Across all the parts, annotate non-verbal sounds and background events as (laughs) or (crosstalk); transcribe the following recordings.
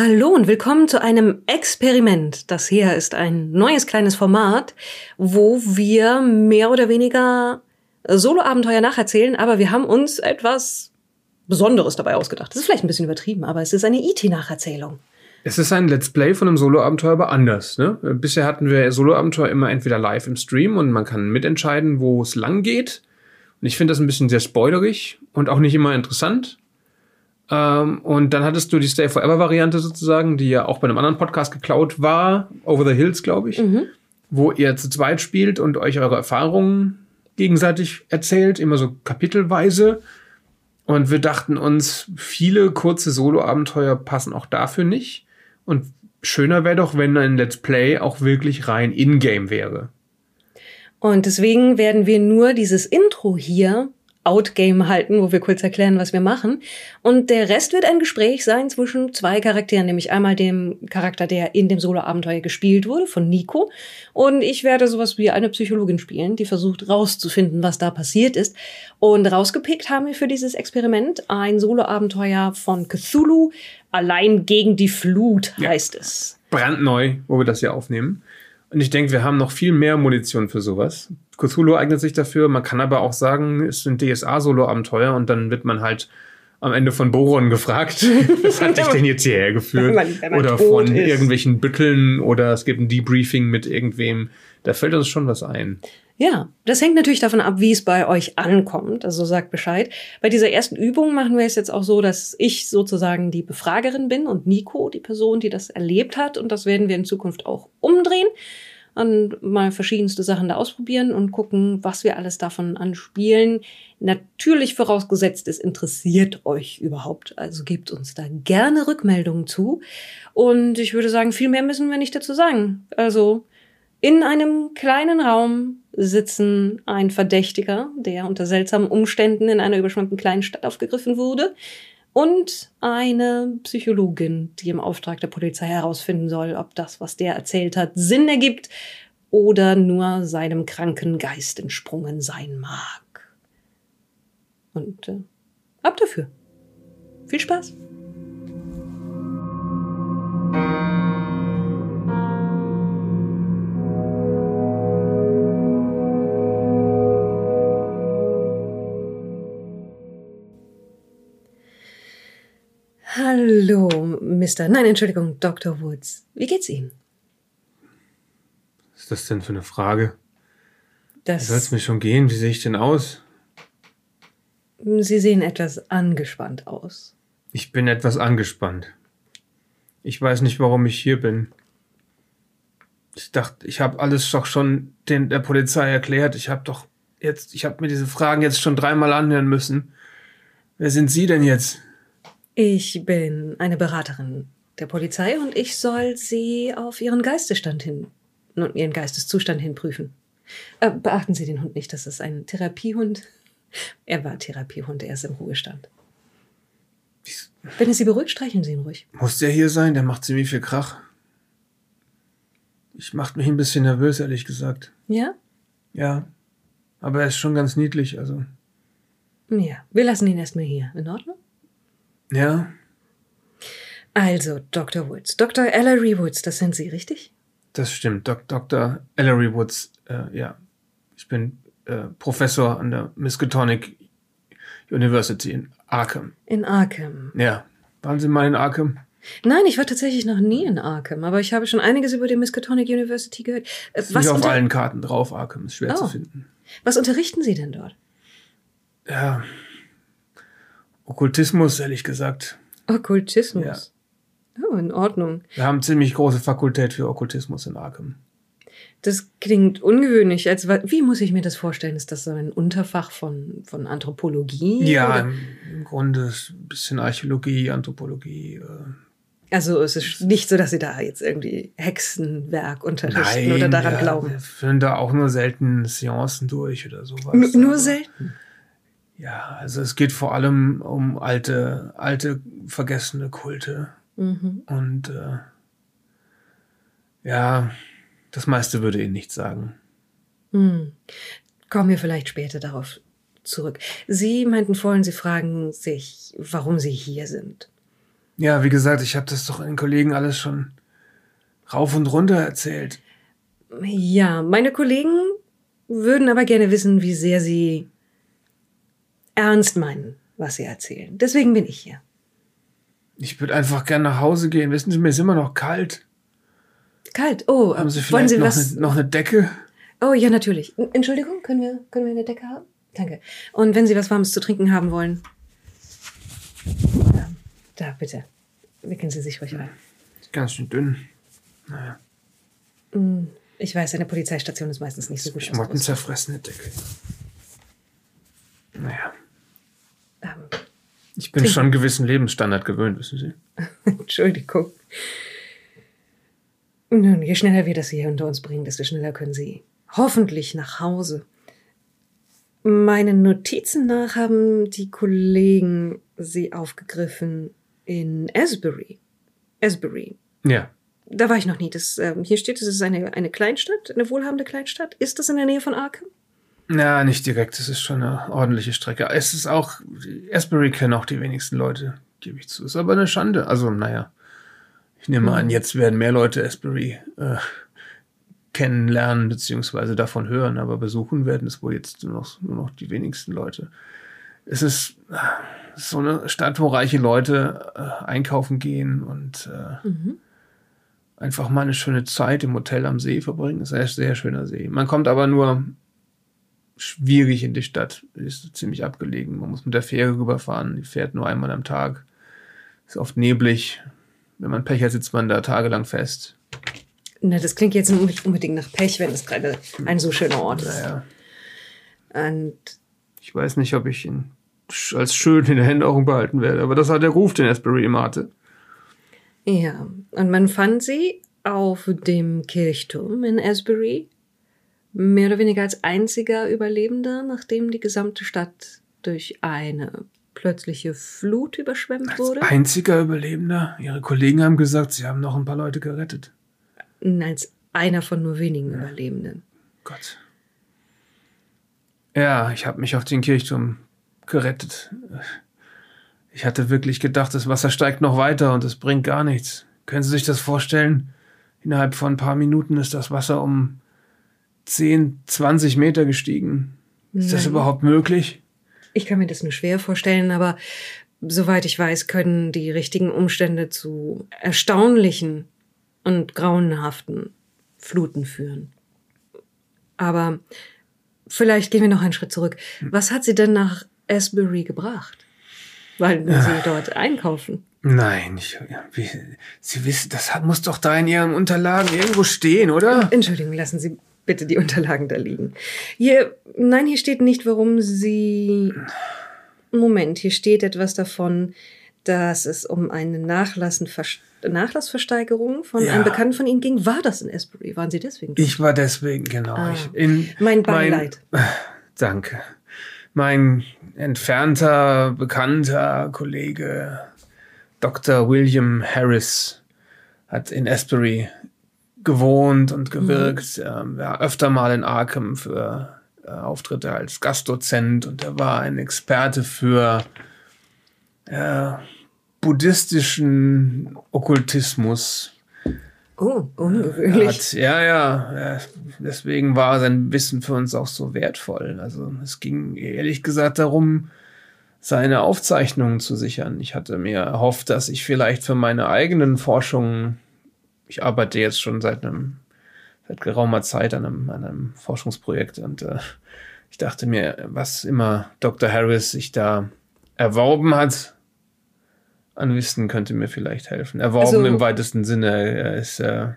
Hallo und willkommen zu einem Experiment. Das hier ist ein neues kleines Format, wo wir mehr oder weniger Solo-Abenteuer nacherzählen, aber wir haben uns etwas Besonderes dabei ausgedacht. Das ist vielleicht ein bisschen übertrieben, aber es ist eine IT-Nacherzählung. Es ist ein Let's Play von einem Solo-Abenteuer, aber anders. Ne? Bisher hatten wir Solo-Abenteuer immer entweder live im Stream und man kann mitentscheiden, wo es lang geht. Und ich finde das ein bisschen sehr spoilerig und auch nicht immer interessant. Ähm, und dann hattest du die Stay Forever Variante sozusagen, die ja auch bei einem anderen Podcast geklaut war, Over the Hills, glaube ich, mhm. wo ihr zu zweit spielt und euch eure Erfahrungen gegenseitig erzählt, immer so kapitelweise. Und wir dachten uns, viele kurze Solo-Abenteuer passen auch dafür nicht. Und schöner wäre doch, wenn ein Let's Play auch wirklich rein in-game wäre. Und deswegen werden wir nur dieses Intro hier Outgame halten, wo wir kurz erklären, was wir machen. Und der Rest wird ein Gespräch sein zwischen zwei Charakteren, nämlich einmal dem Charakter, der in dem Solo-Abenteuer gespielt wurde, von Nico. Und ich werde sowas wie eine Psychologin spielen, die versucht rauszufinden, was da passiert ist. Und rausgepickt haben wir für dieses Experiment ein Solo-Abenteuer von Cthulhu, allein gegen die Flut heißt ja. es. Brandneu, wo wir das hier aufnehmen. Und ich denke, wir haben noch viel mehr Munition für sowas. Cthulhu eignet sich dafür. Man kann aber auch sagen, es sind DSA-Solo-Abenteuer und dann wird man halt am Ende von Boron gefragt, (laughs) was hat dich denn jetzt hierher geführt? Wenn man, wenn man oder von ist. irgendwelchen Bütteln oder es gibt ein Debriefing mit irgendwem. Da fällt uns schon was ein. Ja, das hängt natürlich davon ab, wie es bei euch ankommt. Also sagt Bescheid. Bei dieser ersten Übung machen wir es jetzt auch so, dass ich sozusagen die Befragerin bin und Nico die Person, die das erlebt hat. Und das werden wir in Zukunft auch umdrehen und mal verschiedenste Sachen da ausprobieren und gucken, was wir alles davon anspielen. Natürlich vorausgesetzt, es interessiert euch überhaupt. Also gebt uns da gerne Rückmeldungen zu. Und ich würde sagen, viel mehr müssen wir nicht dazu sagen. Also in einem kleinen Raum sitzen ein Verdächtiger, der unter seltsamen Umständen in einer überschwemmten kleinen Stadt aufgegriffen wurde, und eine Psychologin, die im Auftrag der Polizei herausfinden soll, ob das, was der erzählt hat, Sinn ergibt oder nur seinem kranken Geist entsprungen sein mag. Und äh, ab dafür. Viel Spaß! Hallo, Mr. Nein, Entschuldigung, Dr. Woods. Wie geht's Ihnen? Was ist das denn für eine Frage? Das soll es mir schon gehen? Wie sehe ich denn aus? Sie sehen etwas angespannt aus. Ich bin etwas angespannt. Ich weiß nicht, warum ich hier bin. Ich dachte, ich habe alles doch schon den, der Polizei erklärt. Ich habe doch jetzt, ich habe mir diese Fragen jetzt schon dreimal anhören müssen. Wer sind Sie denn jetzt? Ich bin eine Beraterin der Polizei und ich soll Sie auf Ihren Geistesstand hin und Ihren Geisteszustand hin prüfen. Äh, beachten Sie den Hund nicht, das ist ein Therapiehund. Er war Therapiehund, er ist im Ruhestand. Wenn es Sie beruhigt, streicheln Sie ihn ruhig. Muss der hier sein? Der macht ziemlich viel Krach. Ich macht mich ein bisschen nervös, ehrlich gesagt. Ja? Ja. Aber er ist schon ganz niedlich, also. Ja, wir lassen ihn erstmal hier. In Ordnung? Ja. Also, Dr. Woods. Dr. Ellery Woods, das sind Sie, richtig? Das stimmt. Dok Dr. Ellery Woods, äh, ja. Ich bin äh, Professor an der Miskatonic University in Arkham. In Arkham. Ja. Waren Sie mal in Arkham? Nein, ich war tatsächlich noch nie in Arkham, aber ich habe schon einiges über die Miskatonic University gehört. Äh, nicht auf allen Karten drauf, Arkham ist schwer oh. zu finden. Was unterrichten Sie denn dort? Ja, Okkultismus, ehrlich gesagt. Okkultismus? Ja. Oh, in Ordnung. Wir haben ziemlich große Fakultät für Okkultismus in Arkham. Das klingt ungewöhnlich. Als, wie muss ich mir das vorstellen? Ist das so ein Unterfach von, von Anthropologie? Ja, im, im, Grunde ein bisschen Archäologie, Anthropologie. Äh. Also es ist nicht so, dass Sie da jetzt irgendwie Hexenwerk unterrichten Nein, oder daran ja, glauben. Wir führen da auch nur selten Seancen durch oder sowas. N nur selten? Ja, also es geht vor allem um alte, alte, vergessene Kulte. Mhm. Und äh, ja, das meiste würde Ihnen nichts sagen. Hm. Kommen wir vielleicht später darauf zurück. Sie meinten vorhin, Sie fragen sich, warum Sie hier sind. Ja, wie gesagt, ich habe das doch den Kollegen alles schon rauf und runter erzählt. Ja, meine Kollegen würden aber gerne wissen, wie sehr sie ernst meinen, was sie erzählen. Deswegen bin ich hier. Ich würde einfach gerne nach Hause gehen. Wissen Sie, mir ist immer noch kalt. Kalt. Oh, Haben Sie wollen vielleicht Sie noch, was? eine, noch eine Decke? Oh, ja, natürlich. Entschuldigung, können wir, können wir eine Decke haben? Danke. Und wenn Sie was Warmes zu trinken haben wollen. Ja, da, bitte. Wickeln Sie sich ruhig ein. Ist ganz schön dünn. Naja, Ich weiß, eine Polizeistation ist meistens nicht so gut. ausgerüstet. schmottenzerfressene Decke. Naja, Ähm, ich bin schon einen gewissen Lebensstandard gewöhnt, wissen Sie. (laughs) Entschuldigung. Nun, je schneller wir das hier unter uns bringen, desto schneller können Sie hoffentlich nach Hause. Meinen Notizen nach haben die Kollegen Sie aufgegriffen in Asbury. Asbury. Ja, Da war ich noch nie. Das, ähm, hier steht, es ist eine, eine Kleinstadt, eine wohlhabende Kleinstadt. Ist das in der Nähe von Arkham? Ja, nicht direkt. Es ist schon eine ordentliche Strecke. Es ist auch, Asbury kennen auch die wenigsten Leute, gebe ich zu. Ist aber eine Schande. Also, naja, ich nehme an, jetzt werden mehr Leute Asbury äh, kennenlernen beziehungsweise davon hören, aber besuchen werden es wohl jetzt nur noch, nur noch die wenigsten Leute. Es ist äh, so eine Stadt, wo reiche Leute äh, einkaufen gehen und äh, einfach mal eine schöne Zeit im Hotel am See verbringen. Es ist ein sehr schöner See. Man kommt aber nur schwierig in die Stadt. Ist ziemlich abgelegen. Man muss mit der Fähre rüberfahren. Die fährt nur einmal am Tag. Ist oft neblig. Wenn man Pech hat, sitzt man da tagelang fest. Na, das klingt jetzt nicht unbedingt nach Pech, wenn es gerade ein so schöner Ort ist. Naja, Und ich weiß nicht, ob ich ihn als schön in der Erinnerung behalten werde, aber das hat der Ruf, den Asbury immer hatte. Ja, und man fand sie auf dem Kirchturm in Asbury, mehr oder weniger als einziger Überlebender, nachdem die gesamte Stadt durch eine plötzliche Flut überschwemmt wurde. Einziger Überlebender. Ihre Kollegen haben gesagt, sie haben noch ein paar Leute gerettet. Als einer von nur wenigen Überlebenden. Gott. Ja, ich habe mich auf den Kirchturm gerettet. Ich hatte wirklich gedacht, das Wasser steigt noch weiter und es bringt gar nichts. Können Sie sich das vorstellen? Innerhalb von ein paar Minuten ist das Wasser um 10, 20 Meter gestiegen. Ist das Nein. überhaupt möglich? Ich kann mir das nur schwer vorstellen, aber soweit ich weiß, können die richtigen Umstände zu erstaunlichen und grauenhaften Fluten führen. Aber vielleicht gehen wir noch einen Schritt zurück. Was hat sie denn nach Asbury gebracht? Weil (laughs) sie dort einkaufen. Nein, ich, wie, Sie wissen, das hat, muss doch da in Ihren Unterlagen irgendwo stehen, oder? Entschuldigung, lassen Sie bitte die (laughs) Unterlagen da liegen. Hier, nein, hier steht nicht, warum Sie. Moment, hier steht etwas davon, dass es um eine Nachlassversteigerung von Ja. einem Bekannten von Ihnen ging. War das in Asbury? Waren Sie deswegen? dort? Ich war deswegen, genau. Ah. In, Mein Beileid. (sighs) Danke. Mein entfernter, bekannter Kollege Dr. William Harris hat in Asbury gewohnt und gewirkt. Er war öfter mal in Arkham für äh, Auftritte als Gastdozent und er war ein Experte für äh, buddhistischen Okkultismus. Oh, ungewöhnlich. Hat, ja, ja, ja. Deswegen war sein Wissen für uns auch so wertvoll. Also es ging ehrlich gesagt darum, seine Aufzeichnungen zu sichern. Ich hatte mir erhofft, dass ich vielleicht für meine eigenen Forschungen, ich arbeite jetzt schon seit einem, seit geraumer Zeit an einem, an einem Forschungsprojekt und äh, ich dachte mir, was immer Dr. Harris sich da erworben hat, an Wissen könnte mir vielleicht helfen. Erworben Also- im weitesten Sinne. Er ist, äh,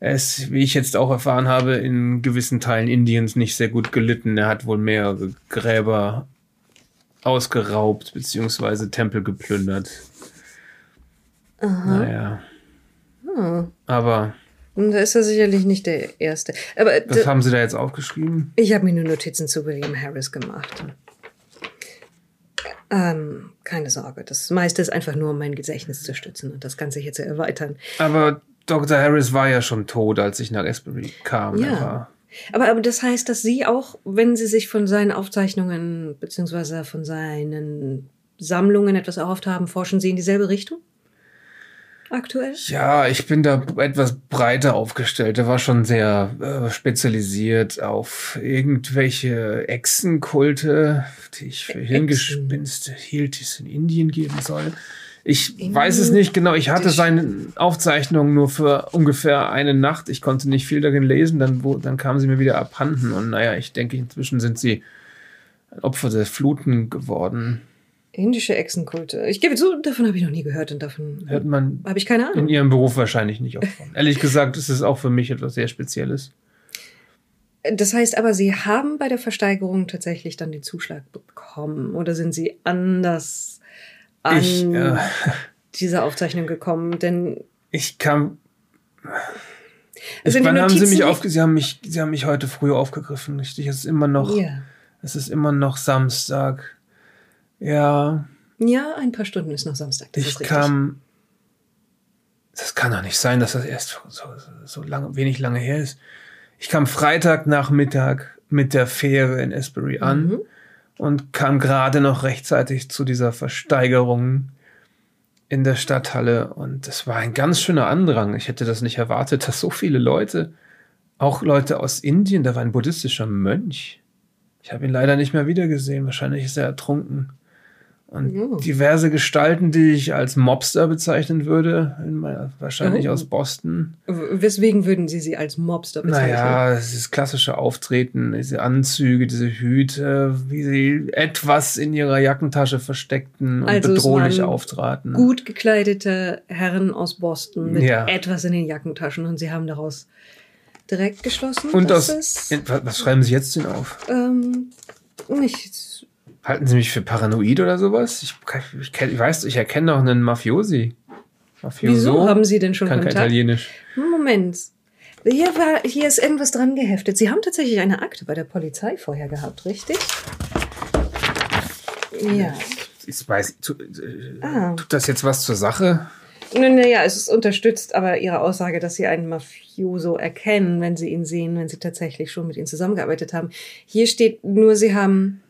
er ist, wie ich jetzt auch erfahren habe, in gewissen Teilen Indiens nicht sehr gut gelitten. Er hat wohl mehrere Gräber ausgeraubt, beziehungsweise Tempel geplündert. Naja. Aber Da ist er sicherlich nicht der Erste. Aber was haben Sie da jetzt aufgeschrieben? ich habe mir nur Notizen zu William Harris gemacht. Ähm, keine Sorge. Das meiste ist einfach nur, um mein Gedächtnis zu stützen und das Ganze hier zu erweitern. Aber Dr. Harris war ja schon tot, als ich nach Asbury kam. Ja. Aber, aber das heißt, dass Sie auch, wenn Sie sich von seinen Aufzeichnungen beziehungsweise von seinen Sammlungen etwas erhofft haben, forschen Sie in dieselbe Richtung? Aktuell? Ja, ich bin da etwas breiter aufgestellt. Der war schon sehr äh, spezialisiert auf irgendwelche Echsenkulte, die ich für Hirngespinste hielt, die es in Indien geben soll. Ich Indien? weiß es nicht genau. Ich hatte seine Aufzeichnungen nur für ungefähr eine Nacht. Ich konnte nicht viel darin lesen. Dann, wo, dann kamen sie mir wieder abhanden. Und naja, ich denke, inzwischen sind sie Opfer der Fluten geworden. Indische Echsenkulte. Ich gebe zu, davon habe ich noch nie gehört und davon hört man habe ich keine Ahnung. In ihrem Beruf wahrscheinlich nicht oft von. Ehrlich gesagt, ist es auch für mich etwas sehr Spezielles. Das heißt aber, Sie haben bei der Versteigerung tatsächlich dann den Zuschlag bekommen oder sind Sie anders an ich, äh, diese Aufzeichnung gekommen? Denn ich kam. Also ich meine, haben Sie mich aufge Sie haben mich, Sie haben mich heute früh aufgegriffen, richtig? Es ist immer noch, ja. es ist immer noch Samstag. Ja. Ja, ein paar Stunden ist noch Samstag. ich kam. Das kann doch nicht sein, dass das erst so, so lange, wenig lange her ist. Ich kam Freitagnachmittag mit der Fähre in Esbury an mhm. und kam gerade noch rechtzeitig zu dieser Versteigerung in der Stadthalle. Und es war ein ganz schöner Andrang. Ich hätte das nicht erwartet, dass so viele Leute, auch Leute aus Indien, da war ein buddhistischer Mönch. Ich habe ihn leider nicht mehr wiedergesehen. Wahrscheinlich ist er ertrunken. Und ja. diverse Gestalten, die ich als Mobster bezeichnen würde, meiner, wahrscheinlich oh. aus Boston. Weswegen würden Sie sie als Mobster bezeichnen? Naja, dieses klassische Auftreten, diese Anzüge, diese Hüte, wie sie etwas in ihrer Jackentasche versteckten und also bedrohlich auftraten. Gut gekleidete Herren aus Boston mit ja. etwas in den Jackentaschen und Sie haben daraus direkt geschlossen. Und aus, was schreiben Sie jetzt denn auf? Ähm, nichts Halten Sie mich für paranoid oder sowas? Ich, ich, ich weiß, ich erkenne doch einen Mafiosi. Mafioso. Wieso haben Sie denn schon Kann Kontakt? kein Italienisch. Moment. Hier, war, hier ist irgendwas dran geheftet. Sie haben tatsächlich eine Akte bei der Polizei vorher gehabt, richtig? Ja. Ich weiß, tut, äh, ah. tut das jetzt was zur Sache? Naja, es ist unterstützt aber Ihre Aussage, dass Sie einen Mafioso erkennen, wenn Sie ihn sehen, wenn Sie tatsächlich schon mit ihm zusammengearbeitet haben. Hier steht nur, Sie haben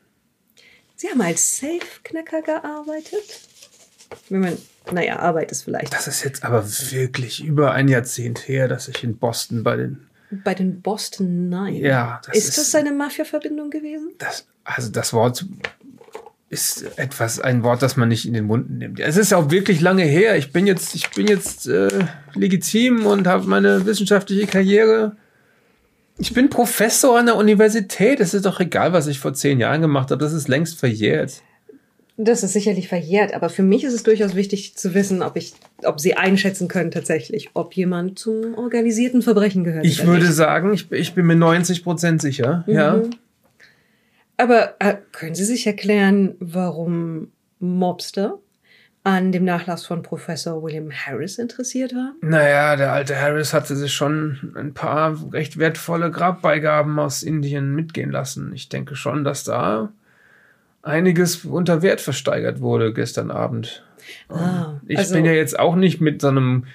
Sie haben als Safe-Knacker gearbeitet? Wenn man, naja, Arbeit ist vielleicht. Das ist jetzt aber wirklich über ein Jahrzehnt her, dass ich in Boston bei den. Bei den Boston Nine? Ja. Das ist, ist das eine Mafia-Verbindung gewesen? Das, also das Wort ist etwas, ein Wort, das man nicht in den Mund nimmt. Es ist auch wirklich lange her. Ich bin jetzt, ich bin jetzt äh, legitim und habe meine wissenschaftliche Karriere ich bin Professor an der Universität. Es ist doch egal, was ich vor zehn Jahren gemacht habe. Das ist längst verjährt. Das ist sicherlich verjährt, aber für mich ist es durchaus wichtig zu wissen, ob ich, ob Sie einschätzen können tatsächlich, ob jemand zum organisierten Verbrechen gehört. Ich würde nicht. sagen, ich, ich, bin mir 90 Prozent sicher, mhm. ja. Aber äh, können Sie sich erklären, warum Mobster an dem Nachlass von Professor William Harris interessiert war? Naja, der alte Harris hatte sich schon ein paar recht wertvolle Grabbeigaben aus Indien mitgehen lassen. Ich denke schon, dass da einiges unter Wert versteigert wurde gestern Abend. Ah, ich also bin ja jetzt auch nicht mit so einem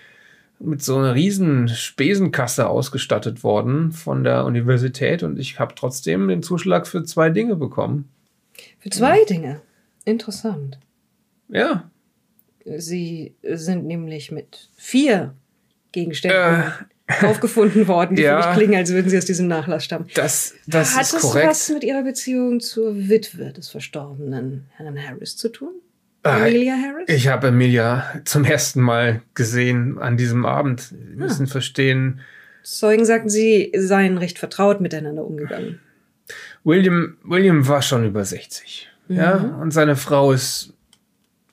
mit so einer riesen Spesenkasse ausgestattet worden von der Universität und ich habe trotzdem den Zuschlag für zwei Dinge bekommen. Für zwei ja. Dinge? Interessant. Ja, Sie sind nämlich mit vier Gegenständen äh, aufgefunden worden, die ja, für mich klingen, als würden sie aus diesem Nachlass stammen. Das, das Hat ist korrekt. Das was mit Ihrer Beziehung zur Witwe des verstorbenen Herrn Harris zu tun? Emilia Harris? Ich habe Emilia zum ersten Mal gesehen an diesem Abend. Sie ah. müssen verstehen. Zeugen sagten, sie seien recht vertraut miteinander umgegangen. William, William war schon über 60. Mhm. Ja, und seine Frau ist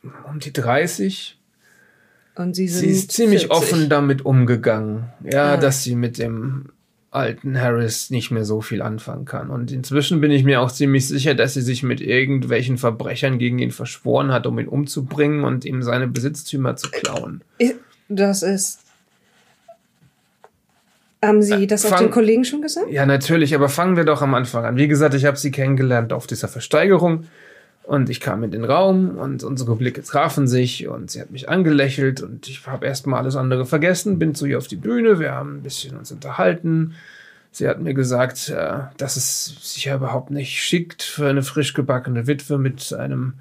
um die 30. Und sie, sie ist ziemlich 40. offen damit umgegangen, ja, ah. dass sie mit dem alten Harris nicht mehr so viel anfangen kann. Und inzwischen bin ich mir auch ziemlich sicher, dass sie sich mit irgendwelchen Verbrechern gegen ihn verschworen hat, um ihn umzubringen und ihm seine Besitztümer zu klauen. Das ist. Haben Sie äh, das Fang, auch den Kollegen schon gesagt? Ja, natürlich, aber fangen wir doch am Anfang an. Wie gesagt, ich habe sie kennengelernt auf dieser Versteigerung. Und ich kam in den Raum und unsere Blicke trafen sich und sie hat mich angelächelt und ich habe erstmal alles andere vergessen, bin zu ihr auf die Bühne, wir haben ein bisschen uns unterhalten. Sie hat mir gesagt, äh, dass es sich ja überhaupt nicht schickt für eine frisch gebackene Witwe mit einem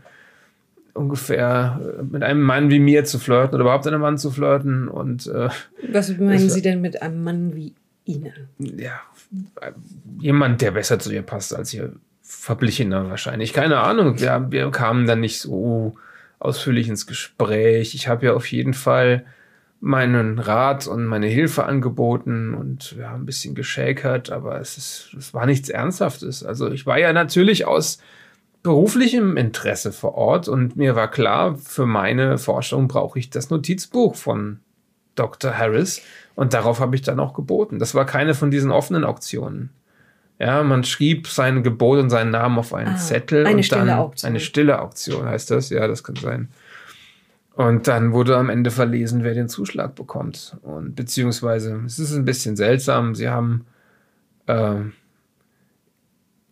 ungefähr äh, mit einem Mann wie mir zu flirten oder überhaupt einem Mann zu flirten. Und äh, Was meinen Sie denn mit einem Mann wie Ihnen? ja, jemand, der besser zu ihr passt als ihr Verblichener wahrscheinlich. Keine Ahnung. Wir, wir kamen dann nicht so ausführlich ins Gespräch. Ich habe ja auf jeden Fall meinen Rat und meine Hilfe angeboten und wir haben ein bisschen geschäkert, aber es ist, es war nichts Ernsthaftes. Also ich war ja natürlich aus beruflichem Interesse vor Ort und mir war klar, für meine Forschung brauche ich das Notizbuch von Dr. Harris und darauf habe ich dann auch geboten. Das war keine von diesen offenen Auktionen. Ja, man schrieb sein Gebot und seinen Namen auf einen Ah, Zettel eine und stille dann Auktion. eine stille Auktion heißt das. Ja, das kann sein. Und dann wurde am Ende verlesen, wer den Zuschlag bekommt. Und beziehungsweise, es ist ein bisschen seltsam, sie haben ähm,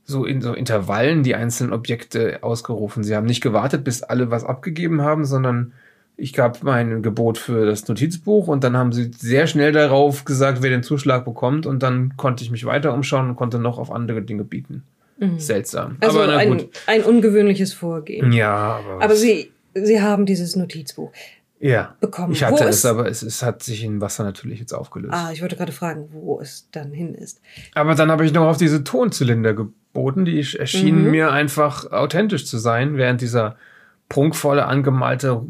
so in so Intervallen die einzelnen Objekte ausgerufen. Sie haben nicht gewartet, bis alle was abgegeben haben, sondern ich gab mein Gebot für das Notizbuch und dann haben sie sehr schnell darauf gesagt, wer den Zuschlag bekommt und dann konnte ich mich weiter umschauen und konnte noch auf andere Dinge bieten. Seltsam. Also aber ein, ein ungewöhnliches Vorgehen. Ja, aber. Aber Sie, Sie haben dieses Notizbuch. ja. bekommen. Ich Wo hatte ist- es, aber es, es hat sich in Wasser natürlich jetzt aufgelöst. Ah, ich wollte gerade fragen, wo es dann hin ist. Aber dann habe ich noch auf diese Tonzylinder geboten, die erschienen Mhm. mir einfach authentisch zu sein, während dieser prunkvolle angemalte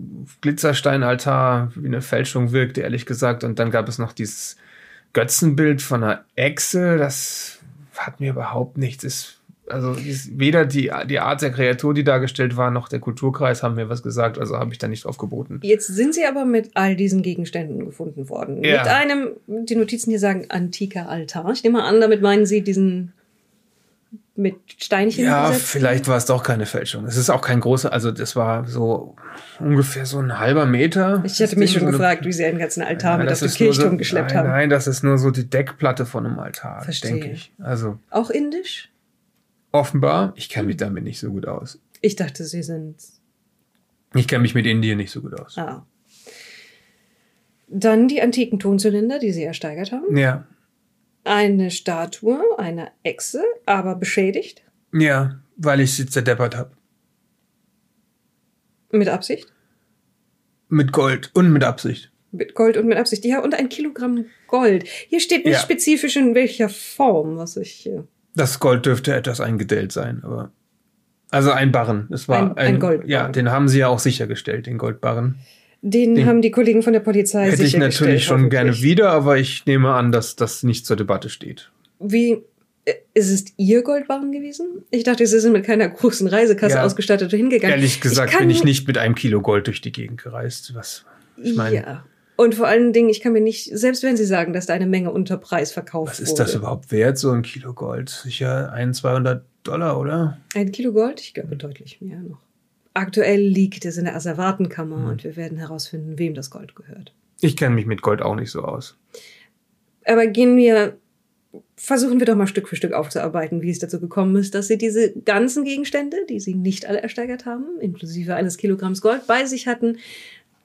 Glitzersteinaltar wie eine Fälschung wirkte, ehrlich gesagt. Und dann gab es noch dieses Götzenbild von einer Echse, das hat mir überhaupt nichts. Es, also dies- weder die, die Art der Kreatur, die dargestellt war, noch der Kulturkreis haben mir was gesagt, also habe ich da nicht drauf geboten. Jetzt sind Sie aber mit all diesen Gegenständen gefunden worden. Ja. Mit einem, die Notizen hier sagen, antiker Altar. Ich nehme mal an, damit meinen Sie diesen mit Steinchen Ja, besetzten? vielleicht war es doch keine Fälschung. Es ist auch kein großer, also das war so ungefähr so ein halber Meter. Ich hatte mich schon so gefragt, wie Sie einen ganzen Altar mit auf den Kirchturm so, geschleppt nein, haben. Nein, das ist nur so die Deckplatte von einem Altar, Verstehe. denke ich. Also Auch indisch? offenbar, ich kenne mich damit nicht so gut aus. Ich dachte, Sie sind. Ich kenne mich mit Indien nicht so gut aus. Ah. Dann die antiken Tonzylinder, die Sie ersteigert haben. Ja, Eine Statue einer Echse, aber beschädigt. ja, weil ich sie zerdeppert habe. Mit Absicht. Mit Gold und mit Absicht. Mit Gold und mit Absicht. Ja, und ein Kilogramm Gold. Hier steht nicht Ja. spezifisch in welcher Form, was ich. Äh, Das Gold dürfte etwas eingedellt sein, aber. Also ein Barren. Es war Ein- ein Goldbarren. Ja, den haben sie ja auch sichergestellt, den Goldbarren. Den, Den haben die Kollegen von der Polizei Hätte ich natürlich schon gerne wieder, aber ich nehme an, dass das nicht zur Debatte steht. Wie. äh, Ist es Ihr Goldbarren gewesen? Ich dachte, Sie sind mit keiner großen Reisekasse Ja. ausgestattet hingegangen. Ehrlich gesagt kann- bin ich nicht mit einem Kilo Gold durch die Gegend gereist. Was ich meine, ja. Und vor allen Dingen, ich kann mir nicht, selbst wenn Sie sagen, dass da eine Menge unter Preis verkauft was wurde. ist das überhaupt wert, so ein Kilo Gold? Sicher ein, 200 Dollar, oder? Ein Kilo Gold? Ich glaube deutlich mehr noch. Aktuell liegt es in der Asservatenkammer Hm. und wir werden herausfinden, wem das Gold gehört. Ich kenne mich mit Gold auch nicht so aus. Aber gehen wir, versuchen wir doch mal Stück für Stück aufzuarbeiten, wie es dazu gekommen ist, dass Sie diese ganzen Gegenstände, die Sie nicht alle ersteigert haben, inklusive eines Kilogramms Gold, bei sich hatten,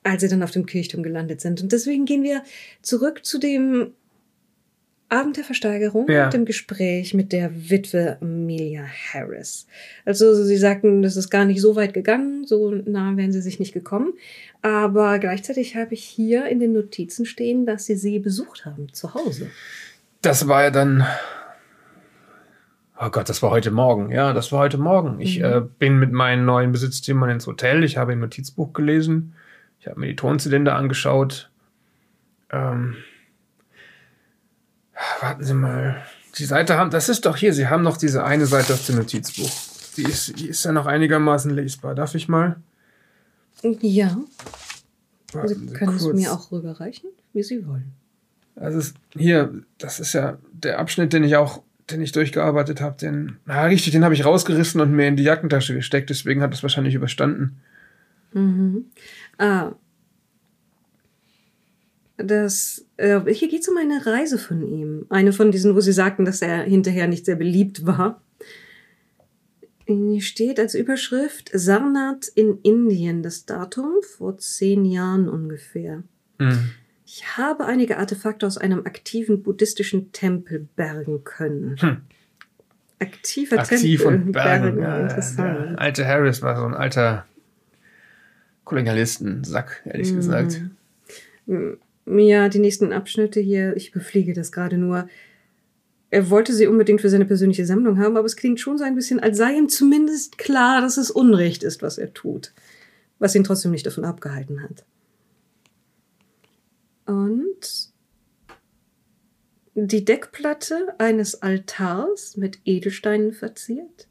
als Sie dann auf dem Kirchturm gelandet sind. Und deswegen gehen wir zurück zu dem Abend der Versteigerung Ja. und dem Gespräch mit der Witwe Amelia Harris. Also Sie sagten, das ist gar nicht so weit gegangen, so nah wären Sie sich nicht gekommen. Aber gleichzeitig habe ich hier in den Notizen stehen, dass Sie sie besucht haben zu Hause. Das war ja dann. Oh Gott, das war heute Morgen. Ja, das war heute Morgen. Ich Mhm. äh, bin mit meinen neuen Besitztümern ins Hotel. Ich habe ein Notizbuch gelesen. Ich habe mir die Tonzylinder angeschaut. Ähm, warten Sie mal. Die Seite haben, das ist doch hier. Sie haben noch diese eine Seite aus dem Notizbuch. Die ist, die ist ja noch einigermaßen lesbar. Darf ich mal? Ja, Sie Warten Sie können es kurz. mir auch rüberreichen, wie Sie wollen. Also es, hier, das ist ja der Abschnitt, den ich auch, den ich durchgearbeitet habe, den, na richtig, den habe ich rausgerissen und mir in die Jackentasche gesteckt, deswegen hat es wahrscheinlich überstanden. Mhm. Ah. Das, äh, hier geht es um eine Reise von ihm. Eine von diesen, wo Sie sagten, dass er hinterher nicht sehr beliebt war. Hier steht als Überschrift Sarnath in Indien, das Datum vor zehn Jahren ungefähr. Mhm. Ich habe einige Artefakte aus einem aktiven buddhistischen Tempel bergen können. Hm. Aktiver Aktiv Tempel und bergen. Ja, interessant. der alte Harris war so ein alter Kolonialisten-Sack, ehrlich mhm. gesagt. Ja, die nächsten Abschnitte hier, ich befliege das gerade nur. Er wollte sie unbedingt für seine persönliche Sammlung haben, aber es klingt schon so ein bisschen, als sei ihm zumindest klar, dass es Unrecht ist, was er tut. Was ihn trotzdem nicht davon abgehalten hat. Und die Deckplatte eines Altars mit Edelsteinen verziert,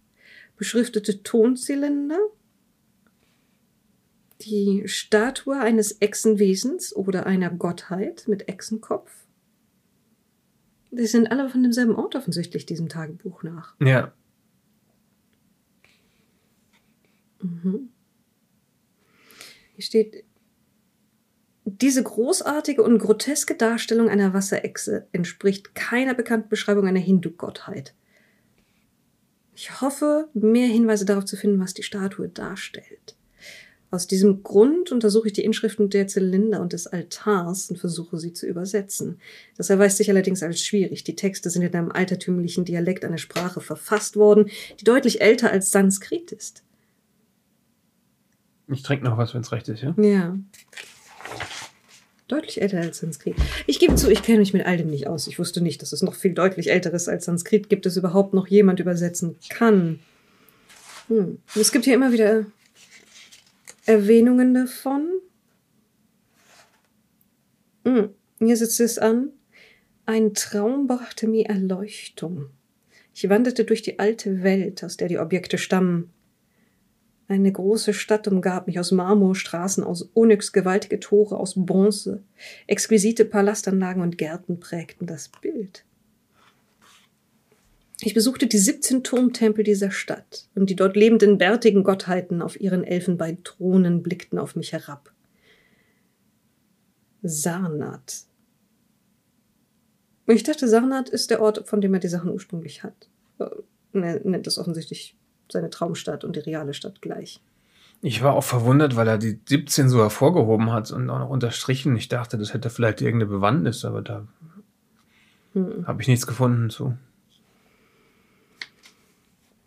beschriftete Tonzylinder, die Statue eines Echsenwesens oder einer Gottheit mit Echsenkopf. Die sind alle von demselben Ort offensichtlich diesem Tagebuch nach. Ja. Mhm. Hier steht, diese großartige und groteske Darstellung einer Wasserechse entspricht keiner bekannten Beschreibung einer Hindu-Gottheit. Ich hoffe, mehr Hinweise darauf zu finden, was die Statue darstellt. Aus diesem Grund untersuche ich die Inschriften der Zylinder und des Altars und versuche sie zu übersetzen. Das erweist sich allerdings als schwierig. Die Texte sind in einem altertümlichen Dialekt einer Sprache verfasst worden, die deutlich älter als Sanskrit ist. Ich trinke noch was, wenn es recht ist, ja? Ja. Deutlich älter als Sanskrit. Ich gebe zu, ich kenne mich mit all dem nicht aus. Ich wusste nicht, dass es noch viel deutlich älteres als Sanskrit gibt, es überhaupt noch jemand übersetzen kann. Hm. Es gibt hier immer wieder Erwähnungen davon. Hm. Hier sitzt es an. Ein Traum brachte mir Erleuchtung. Ich wanderte durch die alte Welt, aus der die Objekte stammen. Eine große Stadt umgab mich aus Marmorstraßen, aus Onyx gewaltige Tore, aus Bronze. Exquisite Palastanlagen und Gärten prägten das Bild. Ich besuchte die 17 Turmtempel dieser Stadt, und die dort lebenden bärtigen Gottheiten auf ihren Elfenbeinthronen blickten auf mich herab. Sarnath. Ich dachte, Sarnath ist der Ort, von dem er die Sachen ursprünglich hat. Äh, er nennt es offensichtlich seine Traumstadt und die reale Stadt gleich. Ich war auch verwundert, weil er die 17 so hervorgehoben hat und auch noch unterstrichen. Ich dachte, das hätte vielleicht irgendeine Bewandtnis, aber da hm. habe ich nichts gefunden zu.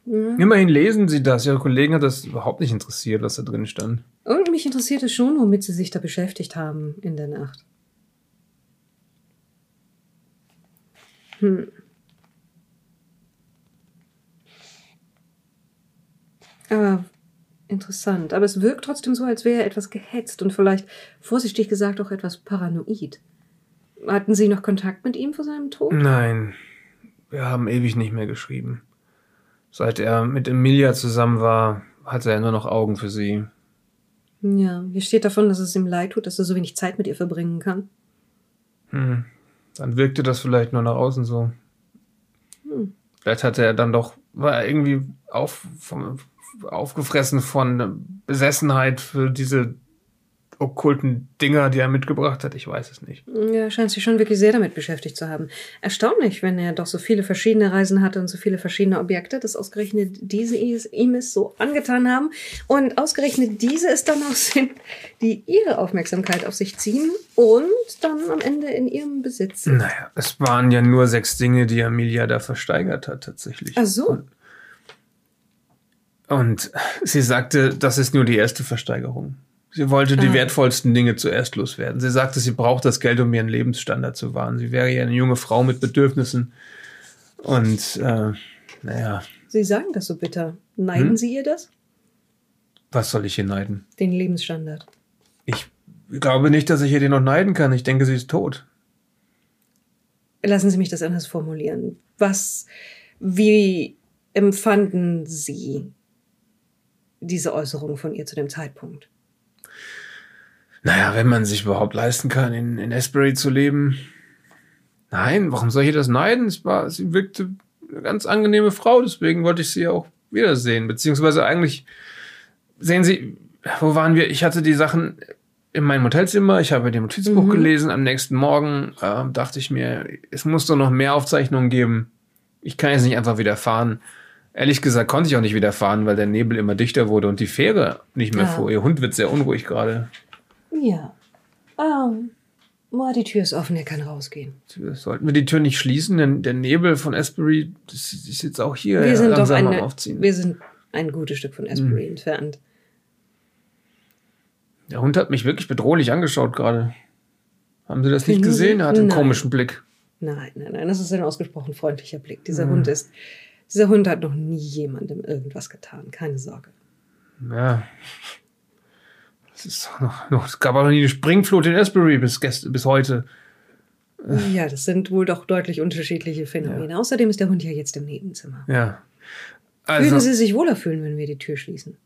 Ja. Immerhin lesen Sie das. Ihre Kollegen hat das überhaupt nicht interessiert, was da drin stand. Und mich interessiert es schon, womit Sie sich da beschäftigt haben in der Nacht. Hm. Aber interessant. Aber es wirkt trotzdem so, als wäre er etwas gehetzt und vielleicht, vorsichtig gesagt, auch etwas paranoid. Hatten Sie noch Kontakt mit ihm vor seinem Tod? Nein. Wir haben ewig nicht mehr geschrieben. Seit er mit Emilia zusammen war, hatte er nur noch Augen für sie. Ja, hier steht davon, dass es ihm leid tut, dass er so wenig Zeit mit ihr verbringen kann. Hm. Dann wirkte das vielleicht nur nach außen so. Hm. Vielleicht hatte er dann doch, war er irgendwie auf, vom, aufgefressen von Besessenheit für diese okkulten Dinger, die er mitgebracht hat. Ich weiß es nicht. Ja, scheint sich schon wirklich sehr damit beschäftigt zu haben. Erstaunlich, wenn er doch so viele verschiedene Reisen hatte und so viele verschiedene Objekte, dass ausgerechnet diese ihm es so angetan haben und ausgerechnet diese es dann auch sind, die ihre Aufmerksamkeit auf sich ziehen und dann am Ende in ihrem Besitz sind. Naja, es waren ja nur sechs Dinge, die Amelia da versteigert hat, tatsächlich. Ach so. Und und sie sagte, das ist nur die erste Versteigerung. Sie wollte die ah. wertvollsten Dinge zuerst loswerden. Sie sagte, sie braucht das Geld, um ihren Lebensstandard zu wahren. Sie wäre ja eine junge Frau mit Bedürfnissen. Und äh, naja. Sie sagen das so bitter. Neiden hm? Sie ihr das? Was soll ich ihr neiden? Den Lebensstandard. Ich glaube nicht, dass ich ihr den noch neiden kann. Ich denke, sie ist tot. Lassen Sie mich das anders formulieren. Was, wie empfanden Sie diese Äußerung von ihr zu dem Zeitpunkt? Naja, wenn man sich überhaupt leisten kann, in, in Asbury zu leben. Nein, warum soll ich das neiden? Es war, sie wirkte eine ganz angenehme Frau, deswegen wollte ich sie auch wiedersehen. Beziehungsweise eigentlich, sehen Sie, wo waren wir? Ich hatte die Sachen in meinem Hotelzimmer, ich habe den Notizbuch mhm. gelesen. Am nächsten Morgen äh, dachte ich mir, es muss doch noch mehr Aufzeichnungen geben. Ich kann jetzt nicht einfach wieder fahren. Ehrlich gesagt konnte ich auch nicht wieder fahren, weil der Nebel immer dichter wurde und die Fähre nicht mehr ja. fuhr. Ihr Hund wird sehr unruhig gerade. Ja. Ähm, oh, die Tür ist offen, er kann rausgehen. Sollten wir die Tür nicht schließen? Denn der Nebel von Asbury das ist jetzt auch hier wir sind langsam doch eine, am Aufziehen. Wir sind ein gutes Stück von Asbury hm. entfernt. Der Hund hat mich wirklich bedrohlich angeschaut gerade. Haben Sie das nicht Finden Sie? gesehen? Er hat einen Nein. komischen Blick. Nein, nein, nein, das ist ein ausgesprochen freundlicher Blick. Dieser Mhm. Hund ist, dieser Hund hat noch nie jemandem irgendwas getan. Keine Sorge. Ja. Es es gab auch noch nie eine Springflut in Asbury bis, bis heute. Ja, das sind wohl doch deutlich unterschiedliche Phänomene. Außerdem ist der Hund ja jetzt im Nebenzimmer. Ja. Würden Also, Sie sich wohler fühlen, wenn wir die Tür schließen?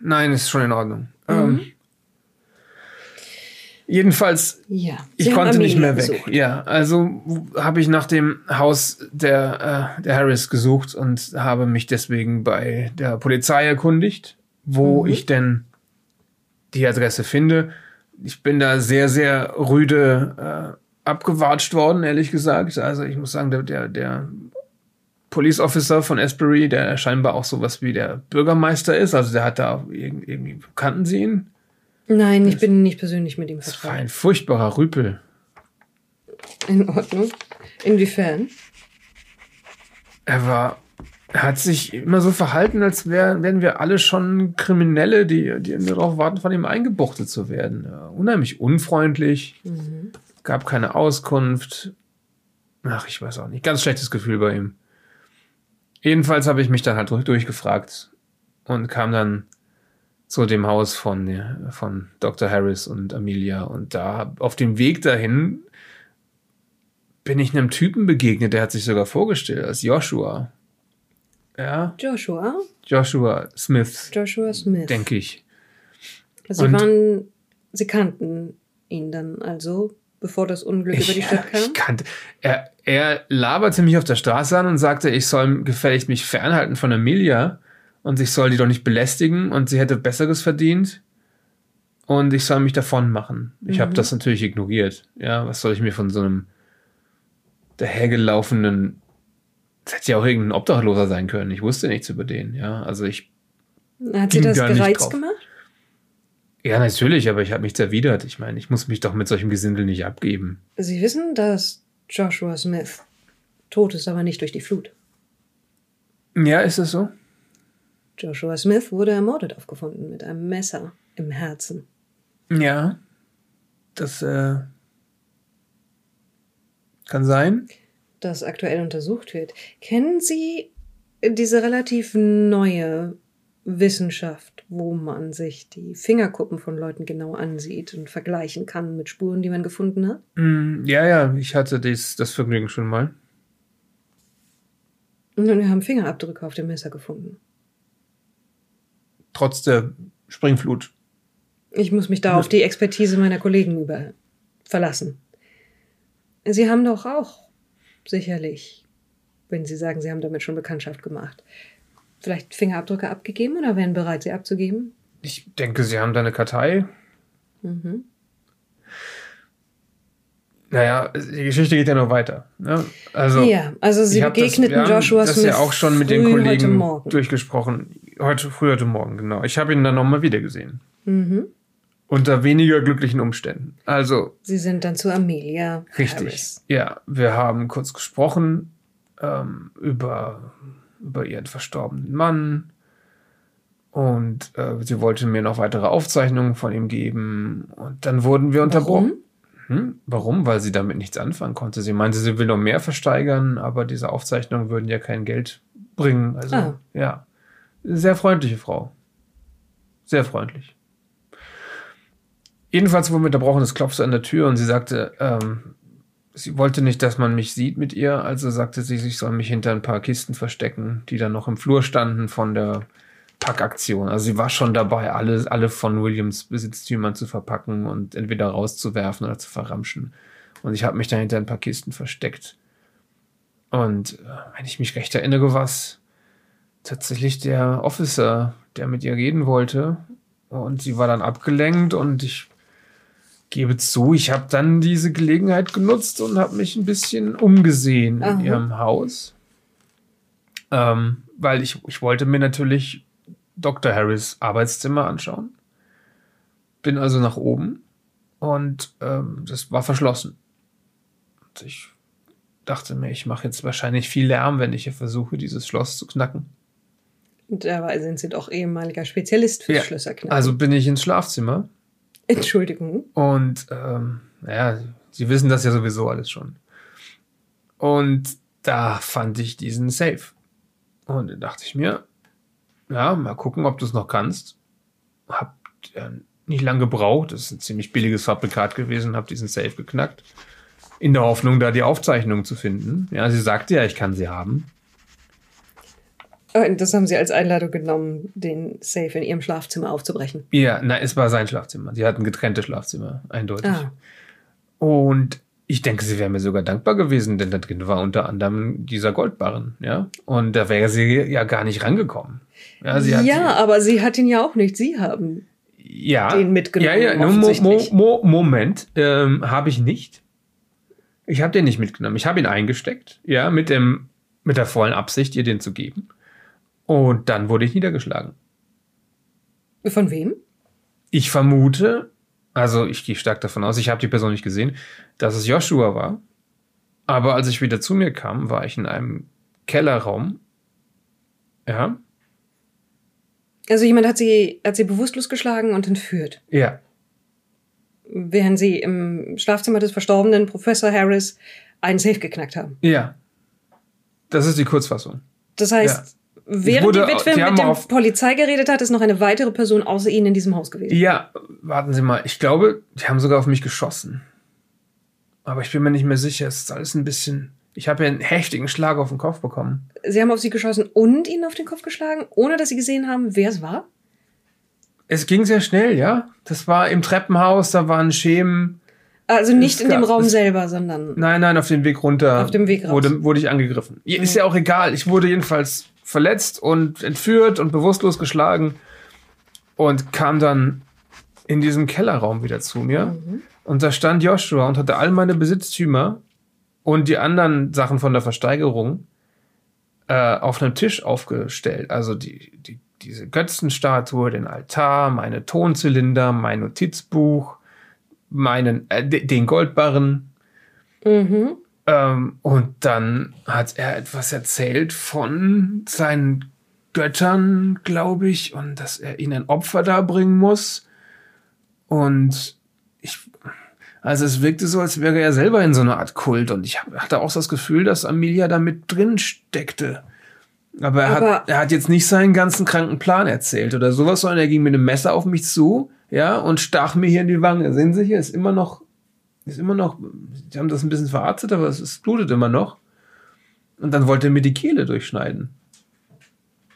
nein, ist schon in Ordnung. Mhm. Ähm, jedenfalls, Ja. ich konnte nicht mehr weg. besucht. Ja, also habe ich nach dem Haus der, äh, der Harris gesucht und habe mich deswegen bei der Polizei erkundigt, wo Mhm. ich denn die Adresse finde. Ich bin da sehr, sehr rüde äh, abgewatscht worden, ehrlich gesagt. Also ich muss sagen, der, der, der Police Officer von Asbury, der scheinbar auch sowas wie der Bürgermeister ist, also der hat da irg- irgendwie, kannten Sie ihn? Nein, ich bin nicht persönlich mit ihm Das war vertraut. ein furchtbarer Rüpel. In Ordnung. Inwiefern? Er war, hat sich immer so verhalten, als wär, wären wir alle schon Kriminelle, die, die darauf warten, von ihm eingebuchtet zu werden. Ja, unheimlich unfreundlich, Mhm. gab keine Auskunft. Ach, ich weiß auch nicht. Ganz schlechtes Gefühl bei ihm. Jedenfalls habe ich mich dann halt durch- durchgefragt und kam dann zu dem Haus von, von Dr. Harris und Amelia. Und da auf dem Weg dahin bin ich einem Typen begegnet, der hat sich sogar vorgestellt als Joshua. Ja, Joshua? Joshua Smith, Joshua Smith. denke ich. Sie Und- waren, Sie kannten ihn dann also, bevor das Unglück über die Stadt kam? Ich kannte. Er, er laberte mich auf der Straße an und sagte, ich soll gefälligst mich fernhalten von Amelia und ich soll die doch nicht belästigen und sie hätte Besseres verdient und ich soll mich davon machen. Ich habe Mhm. das natürlich ignoriert. Ja, was soll ich mir von so einem dahergelaufenen das hätte ja auch irgendein Obdachloser sein können. Ich wusste nichts über den. Ja, also ich Hat sie das da gereizt gemacht? Ja, natürlich, aber ich habe mich zerwidert. Ich meine, ich muss mich doch mit solchem Gesindel nicht abgeben. Sie wissen, dass Joshua Smith tot ist, aber nicht durch die Flut. Ja, ist es so? Joshua Smith wurde ermordet aufgefunden mit einem Messer im Herzen. Ja. Das äh, kann sein. Das aktuell untersucht wird. Kennen Sie diese relativ neue Wissenschaft, wo man sich die Fingerkuppen von Leuten genau ansieht und vergleichen kann mit Spuren, die man gefunden hat? Mm, ja, ja, ich hatte dies, das Vergnügen schon mal. Und wir haben Fingerabdrücke auf dem Messer gefunden. Trotz der Springflut. Ich muss mich da auf die Expertise meiner Kollegen über verlassen. Sie haben doch auch sicherlich, wenn Sie sagen, Sie haben damit schon Bekanntschaft gemacht, vielleicht Fingerabdrücke abgegeben oder wären bereit, sie abzugeben? Ich denke, sie haben da eine Kartei. Mhm. Naja, die Geschichte geht ja noch weiter. Ne? Also, ja, also Sie ich das- begegneten haben Joshua das Smith ja auch schon mit den Kollegen durchgesprochen. Heute, früh heute Morgen, genau. Ich habe ihn dann nochmal wieder gesehen. Mhm. Unter weniger glücklichen Umständen. Also, Sie sind dann zu Amelia Richtig. Harris. Ja, wir haben kurz gesprochen ähm, über, über ihren verstorbenen Mann. Und äh, sie wollte mir noch weitere Aufzeichnungen von ihm geben. Und dann wurden wir unterbrochen. Hm? Warum? Weil sie damit nichts anfangen konnte. Sie meinte, sie will noch mehr versteigern, aber diese Aufzeichnungen würden ja kein Geld bringen. Also, Ah. ja. Sehr freundliche Frau. Sehr freundlich. Jedenfalls wurden wir unterbrochen, es klopfte an der Tür und sie sagte, ähm, sie wollte nicht, dass man mich sieht mit ihr, also sagte sie, ich soll mich hinter ein paar Kisten verstecken, die dann noch im Flur standen von der Packaktion. Also sie war schon dabei, alle, alle von Williams Besitztümern zu verpacken und entweder rauszuwerfen oder zu verramschen. Und ich habe mich dann hinter ein paar Kisten versteckt. Und äh, wenn ich mich recht erinnere, war es tatsächlich der Officer, der mit ihr reden wollte. Und sie war dann abgelenkt und ich gebe zu, ich habe dann diese Gelegenheit genutzt und habe mich ein bisschen umgesehen Aha. in ihrem Haus. Ähm, weil ich, ich wollte mir natürlich Dr. Harris Arbeitszimmer anschauen. Bin also nach oben und ähm, das war verschlossen. Und ich dachte mir, ich mache jetzt wahrscheinlich viel Lärm, wenn ich hier versuche, dieses Schloss zu knacken. Dabei sind Sie doch ehemaliger Spezialist für Ja. Schlösserknacken. Also bin ich ins Schlafzimmer Entschuldigung. und ähm, ja, Sie wissen das ja sowieso alles schon. Und da fand ich diesen Safe. Und da dachte ich mir, ja, mal gucken, ob du es noch kannst. Hab äh, nicht lange gebraucht, das ist ein ziemlich billiges Fabrikat gewesen, hab diesen Safe geknackt. In der Hoffnung, da die Aufzeichnung zu finden. Ja, sie sagte ja, ich kann sie haben. Äh, Das haben Sie als Einladung genommen, den Safe in Ihrem Schlafzimmer aufzubrechen. Ja, na, es war sein Schlafzimmer. Sie hatten getrennte Schlafzimmer, eindeutig. Ah. Und ich denke, sie wäre mir sogar dankbar gewesen, denn da drin war unter anderem dieser Goldbarren, ja. Und da wäre sie ja gar nicht rangekommen. Ja, sie hat, ja, aber sie hat ihn ja auch nicht. Sie haben. ja, den mitgenommen, Ja, ja, mo, mo, mo, Moment, ähm, habe ich nicht. Ich habe den nicht mitgenommen. Ich habe ihn eingesteckt, ja, mit dem, mit der vollen Absicht, ihr den zu geben. Und dann wurde ich niedergeschlagen. Von wem? Ich vermute, also ich gehe stark davon aus, ich habe die Person nicht gesehen, dass es Joshua war. Aber als ich wieder zu mir kam, war ich in einem Kellerraum. Ja, Also jemand hat sie, hat sie bewusstlos geschlagen und entführt. ja, Während sie im Schlafzimmer des verstorbenen Professor Harris einen Safe geknackt haben. ja. Das ist die Kurzfassung. Das heißt, während wurde- die Witwe die mit der Polizei geredet hat, ist noch eine weitere Person außer ihnen in diesem Haus gewesen. Ja, warten Sie mal. Ich glaube, die haben sogar auf mich geschossen. Aber ich bin mir nicht mehr sicher. Es ist alles ein bisschen. Ich habe ja einen heftigen Schlag auf den Kopf bekommen. Sie haben auf sie geschossen und ihnen auf den Kopf geschlagen, ohne dass sie gesehen haben, wer es war? Es ging sehr schnell, ja. Das war im Treppenhaus, da waren Schemen. Also nicht in dem Raum selber, sondern Nein, nein, auf dem Weg runter. Auf dem Weg raus. Wurde, wurde ich angegriffen. Ist ja auch egal. Ich wurde jedenfalls verletzt und entführt und bewusstlos geschlagen und kam dann in diesem Kellerraum wieder zu mir. Und da stand Joshua und hatte all meine Besitztümer und die anderen Sachen von der Versteigerung äh, auf einem Tisch aufgestellt. Also die, die, diese Götzenstatue, den Altar, meine Tonzylinder, mein Notizbuch, meinen, äh, de- den Goldbarren. mhm. Ähm, und dann hat er etwas erzählt von seinen Göttern, glaube ich, und dass er ihnen ein Opfer darbringen muss. Und ich, also es wirkte so, als wäre er selber in so einer Art Kult. Und ich hatte auch das Gefühl, dass Amelia da mit drin steckte. Aber er, Aber- hat, er hat jetzt nicht seinen ganzen kranken Plan erzählt oder sowas, sondern er ging mit einem Messer auf mich zu, ja, und stach mir hier in die Wange. Sehen Sie hier, ist immer noch, ist immer noch, die haben das ein bisschen verarztet, aber es, es blutet immer noch. Und dann wollte er mir die Kehle durchschneiden.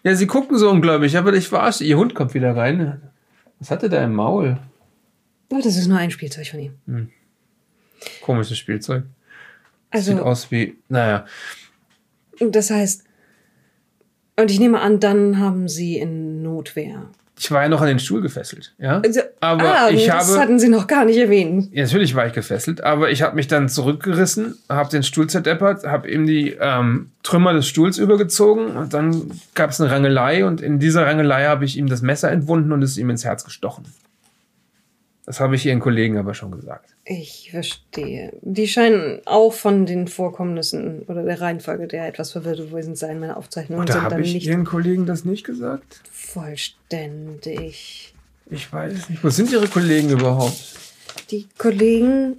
Ja, sie gucken so ungläubig, aber ich verarsche. Ihr Hund kommt wieder rein. Was hatte der im Maul? Oh, das ist nur ein Spielzeug von ihm. Komisches Spielzeug. Also, Sieht aus wie, naja. das heißt, und ich nehme an, dann haben sie in Notwehr. Ich war ja noch an den Stuhl gefesselt, ja. Also, Aber ah, ich das habe- hatten sie noch gar nicht erwähnt. Ja, natürlich war ich gefesselt, aber ich habe mich dann zurückgerissen, habe den Stuhl zerdeppert, habe ihm die ähm, Trümmer des Stuhls übergezogen und dann gab es eine Rangelei und in dieser Rangelei habe ich ihm das Messer entwunden und es ihm ins Herz gestochen. Das habe ich ihren Kollegen aber schon gesagt. Ich verstehe. Die scheinen auch von den Vorkommnissen oder der Reihenfolge der etwas verwirrt gewesen sein. Meine Aufzeichnungen Oder sind dann ich nicht ihren Kollegen das nicht gesagt? Vollständig. Ich weiß nicht. Wo sind ihre Kollegen überhaupt? Die Kollegen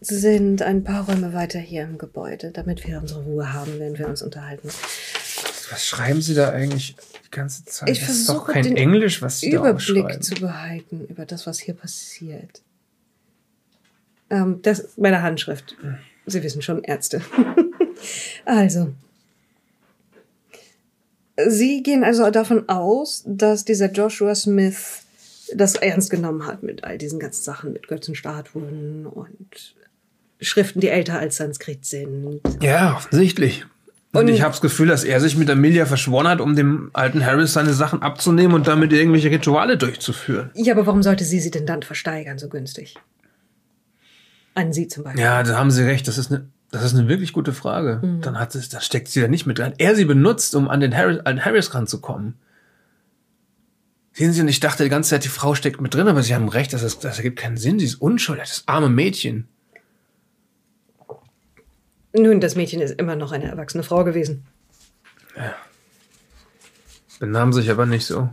sind ein paar Räume weiter hier im Gebäude, damit wir unsere Ruhe haben, wenn wir uns unterhalten. Was schreiben sie da eigentlich die ganze Zeit? Ich das ist doch versuche, kein den Englisch, was sie da Überblick aufschreiben. zu behalten über das, was hier passiert. Ähm, das meine Handschrift. Sie wissen schon, Ärzte. (laughs) also. Sie gehen also davon aus, dass dieser Joshua Smith das ernst genommen hat mit all diesen ganzen Sachen, mit Götzenstatuen und Schriften, die älter als Sanskrit sind. Ja, offensichtlich. Und, Und- ich habe das Gefühl, dass er sich mit Amelia verschworen hat, um dem alten Harris seine Sachen abzunehmen und damit irgendwelche Rituale durchzuführen. Ja, aber warum sollte sie sie denn dann versteigern, so günstig? An sie zum Beispiel. Ja, da haben Sie recht. Das ist eine, das ist eine wirklich gute Frage. Dann hat es, dann steckt sie da nicht mit rein. Er sie benutzt, um an den Harris, an Harris ranzukommen. Sehen Sie, und ich dachte die ganze Zeit, die Frau steckt mit drin, aber Sie haben recht, das, ist, das ergibt keinen Sinn. Sie ist unschuldig, das arme Mädchen. Nun, das Mädchen ist immer noch eine erwachsene Frau gewesen. Benahm sich aber nicht so.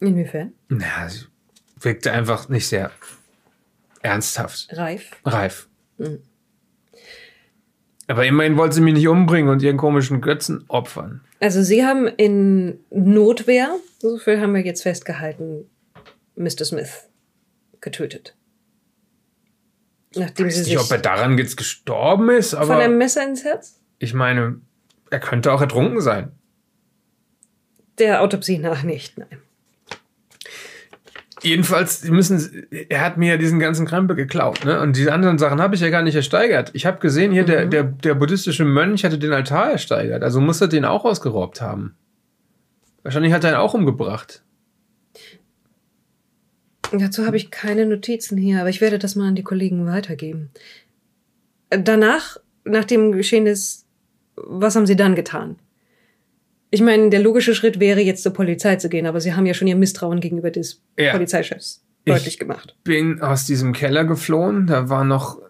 Inwiefern? Ja, sie wirkte einfach nicht sehr ernsthaft. Reif. Reif. Aber immerhin wollte sie mich nicht umbringen und ihren komischen Götzen opfern. Also Sie haben in Notwehr, so viel haben wir jetzt festgehalten, Mr. Smith getötet. Nachdem Ich Sie weiß sich nicht, ob er daran jetzt gestorben ist, von aber einem Messer ins Herz? ich meine, er könnte auch ertrunken sein. Der Autopsie nach nicht, nein. Jedenfalls, müssen, er hat mir ja diesen ganzen Krempel geklaut, ne? Und diese anderen Sachen habe ich ja gar nicht ersteigert. Ich habe gesehen, hier der, der, der buddhistische Mönch hatte den Altar ersteigert, also muss er den auch ausgeraubt haben. Wahrscheinlich hat er ihn auch umgebracht. Dazu habe ich keine Notizen hier, aber ich werde das mal an die Kollegen weitergeben. Danach, nach dem Geschehen ist, was haben Sie dann getan? Ich meine, der logische Schritt wäre jetzt zur Polizei zu gehen, aber Sie haben ja schon Ihr Misstrauen gegenüber des Ja. Polizeichefs Ich- deutlich gemacht. Bin aus diesem Keller geflohen, da war noch,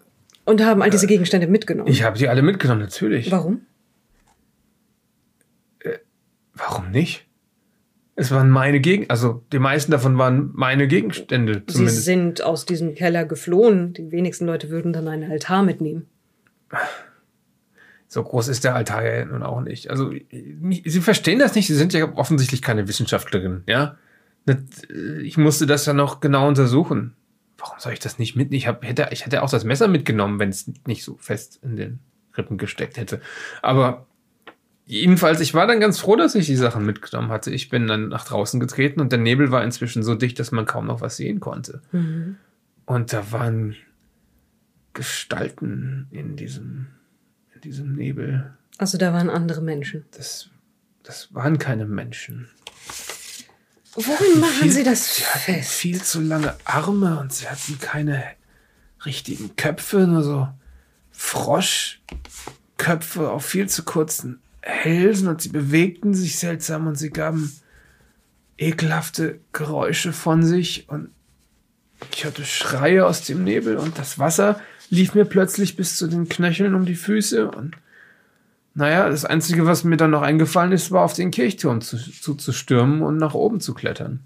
Und haben all diese Gegenstände mitgenommen. ich habe die alle mitgenommen, natürlich. Warum? Warum nicht? Es waren meine Gegenstände, also die meisten davon waren meine Gegenstände Sie zumindest. sind aus diesem Keller geflohen. Die wenigsten Leute würden dann einen Altar mitnehmen. So groß ist der Altar ja nun auch nicht. Also, Sie verstehen das nicht. Sie sind ja offensichtlich keine Wissenschaftlerin, ja? Das, äh, Ich musste das ja noch genau untersuchen. Warum soll ich das nicht mitnehmen? Ich, hab, hätte, ich hätte auch das Messer mitgenommen, wenn es nicht so fest in den Rippen gesteckt hätte. Aber jedenfalls, ich war dann ganz froh, dass ich die Sachen mitgenommen hatte. Ich bin dann nach draußen getreten und der Nebel war inzwischen so dicht, dass man kaum noch was sehen konnte. Und da waren Gestalten in diesem, in diesem Nebel. Also da waren andere Menschen. Das, das waren keine Menschen. Worin machen Viel- Sie das Sie hatten fest? viel zu lange Arme und sie hatten keine richtigen Köpfe, nur so Froschköpfe auf viel zu kurzen Hälsen und sie bewegten sich seltsam und sie gaben ekelhafte Geräusche von sich und ich hörte Schreie aus dem Nebel und das Wasser lief mir plötzlich bis zu den Knöcheln um die Füße und naja, das Einzige, was mir dann noch eingefallen ist, war auf den Kirchturm zu, zuzustürmen und nach oben zu klettern.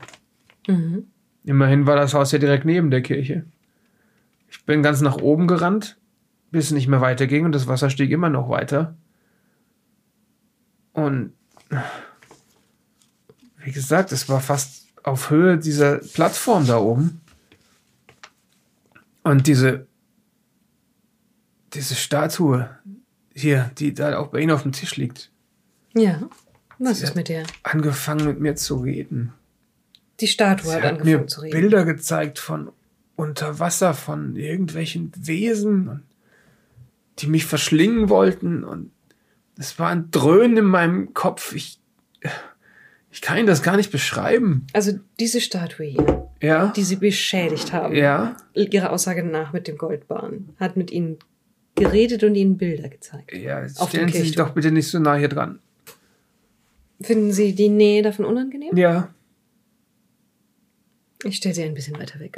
Mhm. Immerhin war das Haus ja direkt neben der Kirche. Ich bin ganz nach oben gerannt, bis es nicht mehr weiterging und das Wasser stieg immer noch weiter. Und wie gesagt, es war fast auf Höhe dieser Plattform da oben. Und diese, diese Statue hier, die da auch bei Ihnen auf dem Tisch liegt, Ja. Was Sie ist mit der? angefangen mit mir zu reden. Die Statue Sie hat hat mir angefangen zu reden. Bilder gezeigt von unter Wasser, von irgendwelchen Wesen, die mich verschlingen wollten. Und es war ein Dröhnen in meinem Kopf. Ich, ich kann Ihnen das gar nicht beschreiben. Also diese Statue hier, Ja? die Sie beschädigt haben, Ja? Ihrer Aussage nach mit dem Goldbahn, hat mit Ihnen geredet und Ihnen Bilder gezeigt. Ja, Auf stellen Sie sich doch bitte nicht so nah hier dran. Finden Sie die Nähe davon unangenehm? Ja. Ich stelle sie ein bisschen weiter weg.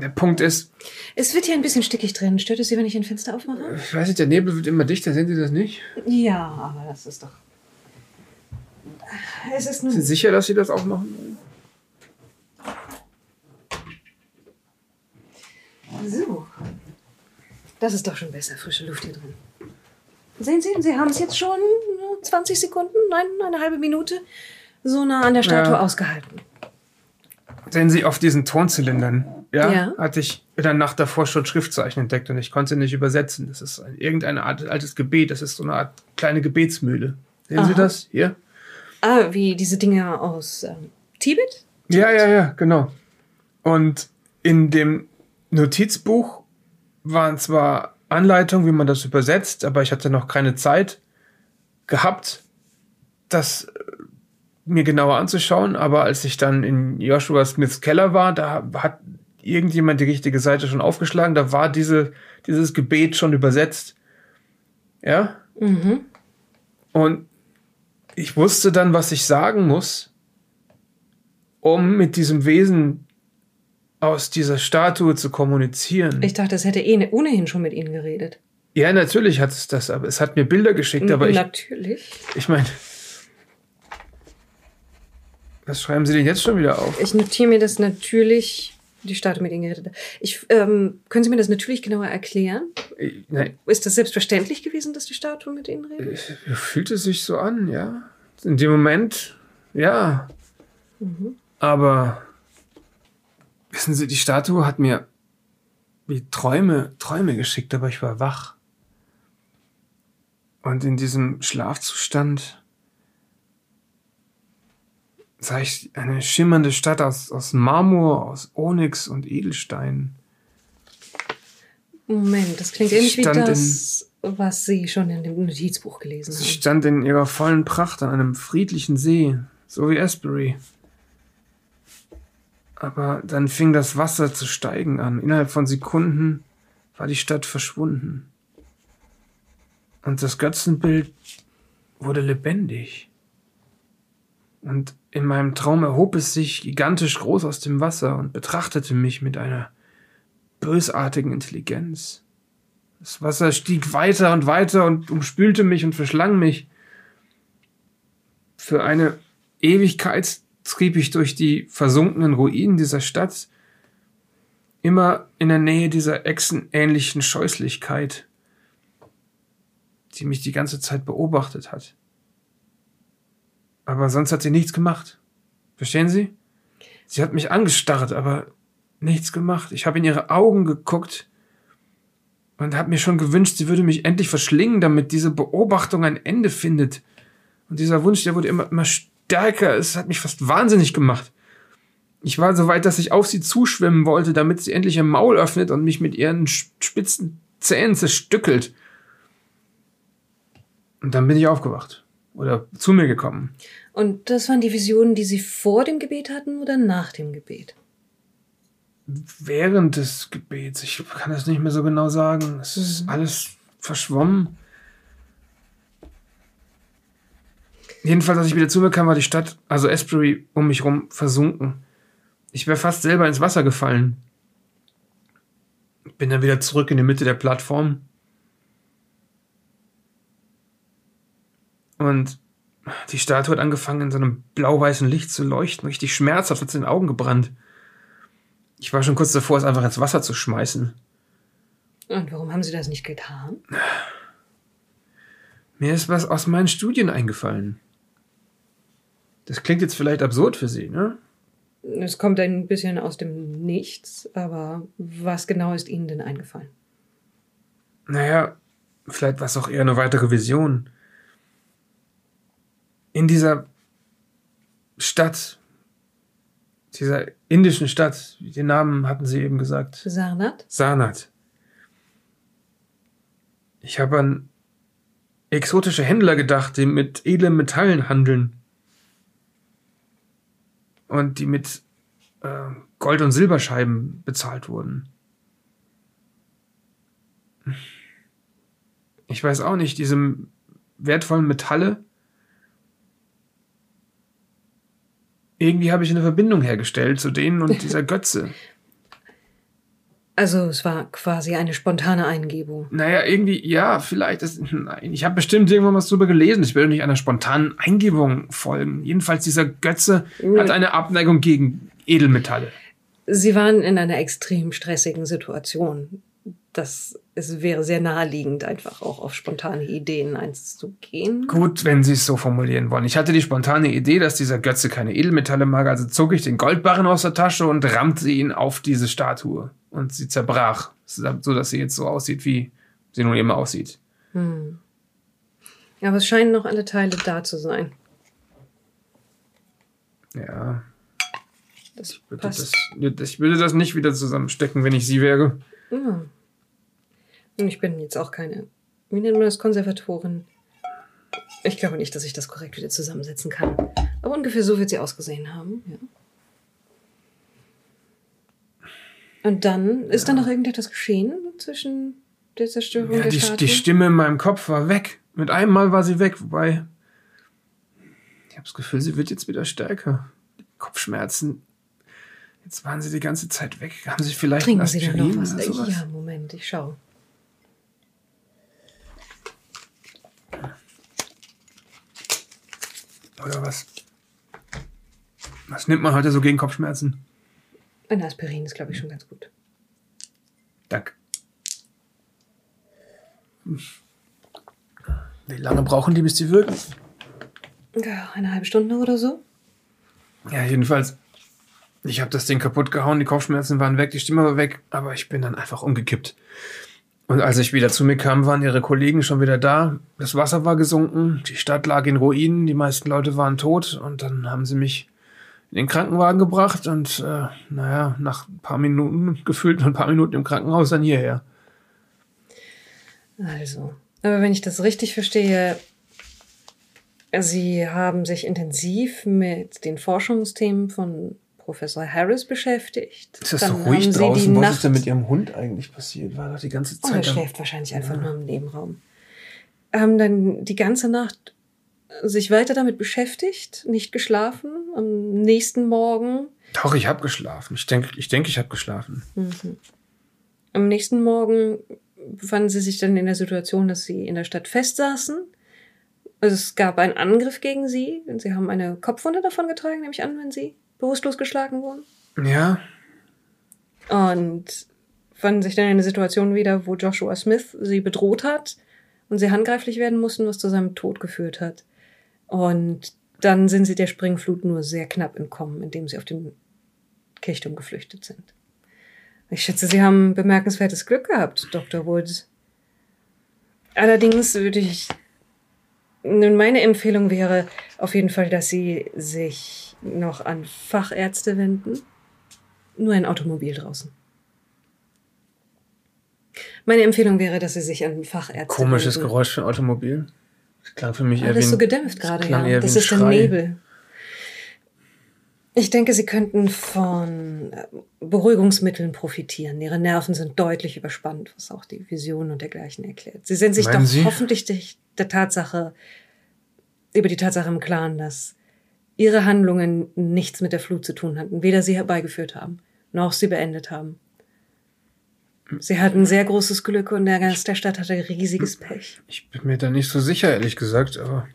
Der Punkt ist, Es wird hier ein bisschen stickig drin. Stört es Sie, wenn ich ein Fenster aufmache? ich weiß nicht, der Nebel wird immer dichter, sehen Sie das nicht? Ja, aber das ist doch. Es ist Sind Sie nun. sicher, dass Sie das auch machen wollen? So. Das ist doch schon besser. Frische Luft hier drin. Sehen Sie, Sie haben es jetzt schon äh, 20 Sekunden, nein, eine halbe Minute so nah an der Statue Ja. ausgehalten. Sehen Sie auf diesen Tonzylindern, ja, Ja. hatte ich in der Nacht davor schon Schriftzeichen entdeckt und ich konnte nicht übersetzen. Das ist ein, irgendeine Art altes Gebet, das ist so eine Art kleine Gebetsmühle. Sehen Sie Aha. das hier? Ah, wie diese Dinger aus ähm, Tibet? Ja, ja, ja, genau. Und in dem Notizbuch waren zwar Anleitungen, wie man das übersetzt, aber ich hatte noch keine Zeit gehabt, das äh, mir genauer anzuschauen. Aber als ich dann in Joshua Smiths Keller war, da hat irgendjemand die richtige Seite schon aufgeschlagen. Da war diese, dieses Gebet schon übersetzt. Ja? Mhm. Und ich wusste dann, was ich sagen muss, um mit diesem Wesen aus dieser Statue zu kommunizieren. Ich dachte, es hätte eh ohnehin schon mit Ihnen geredet. ja, natürlich hat es das, aber es hat mir Bilder geschickt, aber ich, Natürlich. ich meine, Was schreiben Sie denn jetzt schon wieder auf? Ich notiere mir das natürlich, die Statue mit Ingrid. Ich, ähm, können Sie mir das natürlich genauer erklären? Ich, nein, Ist das selbstverständlich gewesen, dass die Statue mit Ihnen redet? fühlt es sich so an, ja. In dem Moment, ja. Aber wissen Sie, die Statue hat mir wie Träume, Träume geschickt, aber ich war wach. Und in diesem Schlafzustand sah ich eine schimmernde Stadt aus, aus Marmor, aus Onyx und Edelstein. Moment, das klingt ähnlich wie das, was Sie schon in dem Notizbuch gelesen Sie haben. stand in ihrer vollen Pracht an einem friedlichen See, so wie Asbury. Aber dann fing das Wasser zu steigen an. Innerhalb von Sekunden war die Stadt verschwunden. Und das Götzenbild wurde lebendig. Und in meinem Traum erhob es sich gigantisch groß aus dem Wasser und betrachtete mich mit einer bösartigen Intelligenz. Das Wasser stieg weiter und weiter und umspülte mich und verschlang mich. Für eine Ewigkeit trieb ich durch die versunkenen Ruinen dieser Stadt, immer in der Nähe dieser echsenähnlichen Scheußlichkeit, die mich die ganze Zeit beobachtet hat. Aber sonst hat sie nichts gemacht. Verstehen Sie? Sie hat mich angestarrt, aber nichts gemacht. Ich habe in ihre Augen geguckt und habe mir schon gewünscht, sie würde mich endlich verschlingen, damit diese Beobachtung ein Ende findet. Und dieser Wunsch, der wurde immer, immer stärker. Es hat mich fast wahnsinnig gemacht. Ich war so weit, dass ich auf sie zuschwimmen wollte, damit sie endlich ihr Maul öffnet und mich mit ihren spitzen Zähnen zerstückelt. Und dann bin ich aufgewacht. Oder zu mir gekommen. Und das waren die Visionen, die Sie vor dem Gebet hatten oder nach dem Gebet? Während des Gebets. Ich kann das nicht mehr so genau sagen. Es ist alles verschwommen. Jedenfalls, als ich wieder zu mir kam, war die Stadt, also Asbury, um mich rum versunken. Ich wäre fast selber ins Wasser gefallen. Bin dann wieder zurück in die Mitte der Plattform. Und die Statue hat angefangen, in so einem blau-weißen Licht zu leuchten. Richtig schmerzhaft, hat es in den Augen gebrannt. Ich war schon kurz davor, es einfach ins Wasser zu schmeißen. Und warum haben Sie das nicht getan? Mir ist was aus meinen Studien eingefallen. Das klingt jetzt vielleicht absurd für Sie, ne? Es kommt ein bisschen aus dem Nichts, aber was genau ist Ihnen denn eingefallen? Naja, vielleicht war es auch eher eine weitere Vision. In dieser Stadt, dieser indischen Stadt, den Namen hatten Sie eben gesagt, Sarnat? Sarnath. Ich habe an exotische Händler gedacht, die mit edlen Metallen handeln. Und die mit äh, Gold- und Silberscheiben bezahlt wurden. Ich weiß auch nicht, diese wertvollen Metalle. Irgendwie habe ich eine Verbindung hergestellt zu denen und (laughs) dieser Götze. Also es war quasi eine spontane Eingebung. Naja, irgendwie, ja, vielleicht. Ist, nein, ich habe bestimmt irgendwann was drüber gelesen. Ich will nicht einer spontanen Eingebung folgen. Jedenfalls, dieser Götze hat eine Abneigung gegen Edelmetalle. Sie waren in einer extrem stressigen Situation. Das es wäre sehr naheliegend, einfach auch auf spontane Ideen einzugehen. Gut, wenn Sie es so formulieren wollen. Ich hatte die spontane Idee, dass dieser Götze keine Edelmetalle mag, also zog ich den Goldbarren aus der Tasche und rammte ihn auf diese Statue. Und sie zerbrach, so dass sie jetzt so aussieht, wie sie nun immer aussieht. Aber es scheinen noch alle Teile da zu sein. Ja, Das ich würde passt. das, ich würde das nicht wieder zusammenstecken, wenn ich Sie wäre. Ja. Ich bin jetzt auch keine, wie nennt man das, Konservatorin. Ich glaube nicht, dass ich das korrekt wieder zusammensetzen kann. Aber ungefähr so wird sie ausgesehen haben, ja. Und dann ist da noch irgendetwas geschehen zwischen der Zerstörung Ja, der die, Statue? die Stimme in meinem Kopf war weg. Mit einem Mal war sie weg, wobei ich habe das Gefühl, sie wird jetzt wieder stärker. Die Kopfschmerzen. Jetzt waren sie die ganze Zeit weg. Haben sie vielleicht Trinken Sie denn noch was? Ja, Moment, ich schau. Oder was? Was nimmt man heute so gegen Kopfschmerzen? Ein Aspirin ist, glaube ich, schon ganz gut. Danke. Wie lange brauchen die, bis die wirken? Ja, eine halbe Stunde oder so. Ja, jedenfalls. Ich habe das Ding kaputt gehauen, die Kopfschmerzen waren weg, die Stimme war weg, aber ich bin dann einfach umgekippt. Und als ich wieder zu mir kam, waren ihre Kollegen schon wieder da. Das Wasser war gesunken, die Stadt lag in Ruinen, die meisten Leute waren tot und dann haben sie mich in den Krankenwagen gebracht und äh, naja, nach ein paar Minuten, gefühlt ein paar Minuten im Krankenhaus dann hierher. Also, aber wenn ich das richtig verstehe, Sie haben sich intensiv mit den Forschungsthemen von Professor Harris beschäftigt. Ist das Dann so ruhig draußen? Was Nacht ist denn mit Ihrem Hund eigentlich passiert? War doch die ganze Oh, Zeit. er am- schläft wahrscheinlich einfach nur im Nebenraum. Haben dann die ganze Nacht sich weiter damit beschäftigt, nicht geschlafen. Am nächsten Morgen, Doch, ich habe geschlafen. Ich denke, ich, denk, ich habe geschlafen. am nächsten Morgen befanden sie sich dann in der Situation, dass sie in der Stadt festsaßen. Also es gab einen Angriff gegen sie und sie haben eine Kopfwunde davon getragen, nehme ich an, wenn sie bewusstlos geschlagen wurden. Ja, Und fanden sich dann in einer Situation wieder, wo Joshua Smith sie bedroht hat und sie handgreiflich werden mussten, was zu seinem Tod geführt hat. Und dann sind sie der Springflut nur sehr knapp entkommen, indem sie auf den Kirchturm geflüchtet sind. Ich schätze, Sie haben bemerkenswertes Glück gehabt, Dr. Woods. Allerdings würde ich. Nun, meine Empfehlung wäre auf jeden Fall, dass Sie sich noch an Fachärzte wenden. Nur ein Automobil draußen. Meine Empfehlung wäre, dass Sie sich an Fachärzte komisches wenden. Geräusch für ein Automobil. Das klang für mich eher wie Alles ein, so gedämpft das gerade, ja. eher Das wie ein ist Schrei. Nebel. Ich denke, Sie könnten von äh, Beruhigungsmitteln profitieren. Ihre Nerven sind deutlich überspannt, was auch die Vision und dergleichen erklärt. Sie sind sich Meinen doch Sie? hoffentlich der Tatsache, über die Tatsache im Klaren, dass Ihre Handlungen nichts mit der Flut zu tun hatten, weder sie herbeigeführt haben, noch sie beendet haben. Sie hatten sehr großes Glück und der Rest der Stadt hatte riesiges Pech. Ich bin mir da nicht so sicher, ehrlich gesagt, aber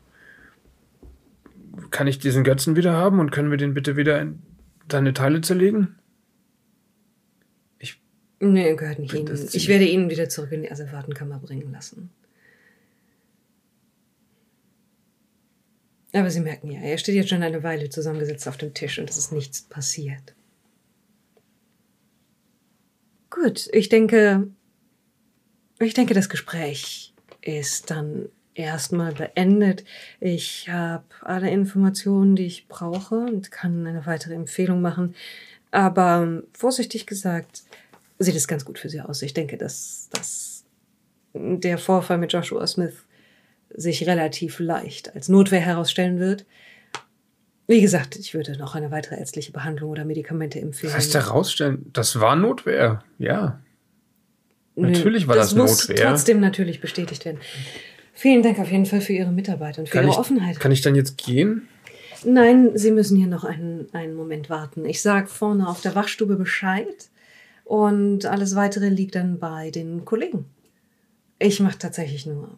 kann ich diesen Götzen wieder haben und können wir den bitte wieder in deine Teile zerlegen? Ich, Nee, gehört nicht Ihnen. Ich werde ihn wieder zurück in die Asservatenkammer bringen lassen. Aber Sie merken ja, er steht jetzt schon eine Weile zusammengesetzt auf dem Tisch und es ist nichts passiert. Gut, ich denke, ich denke, das Gespräch ist dann erstmal beendet. Ich habe alle Informationen, die ich brauche und kann eine weitere Empfehlung machen. Aber ähm, vorsichtig gesagt, sieht es ganz gut für Sie aus. Ich denke, dass, dass der Vorfall mit Joshua Smith sich relativ leicht als Notwehr herausstellen wird. Wie gesagt, ich würde noch eine weitere ärztliche Behandlung oder Medikamente empfehlen. was heißt herausstellen? Das war Notwehr, ja. Nö, Natürlich war das muss Notwehr. trotzdem natürlich bestätigt werden. Vielen Dank auf jeden Fall für Ihre Mitarbeit und für Kann Ihre ich, Offenheit. kann ich dann jetzt gehen? Nein, Sie müssen hier noch einen, einen Moment warten. Ich sage vorne auf der Wachstube Bescheid und alles weitere liegt dann bei den Kollegen. Ich mache tatsächlich nur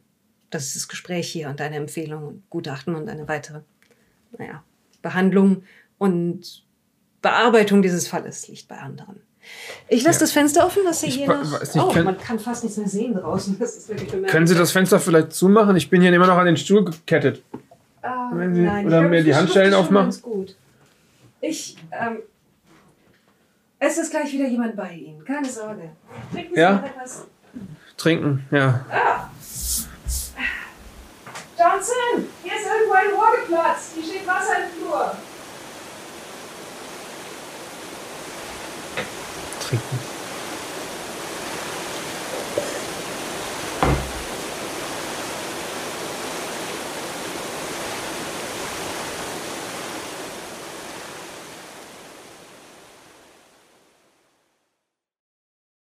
das, ist das Gespräch hier und eine Empfehlung und Gutachten und eine weitere, naja, Behandlung und Bearbeitung dieses Falles liegt bei anderen. Ich lasse Ja. das Fenster offen, dass Sie Ich hier noch... nicht, oh, man kann fast nichts mehr sehen draußen. (laughs) Können Sie das Fenster vielleicht zumachen? Ich bin hier immer noch an den Stuhl gekettet. Ah, Wenn Sie- nein, oder mir die schon aufmachen? ganz gut. Ich, ähm, es ist gleich wieder jemand bei Ihnen. Keine Sorge. Trinken Sie Ja? noch etwas. Trinken, ja. Johnson, hier ist irgendwo ein Rohr geplatzt. Hier steht Wasser im Flur. Trinken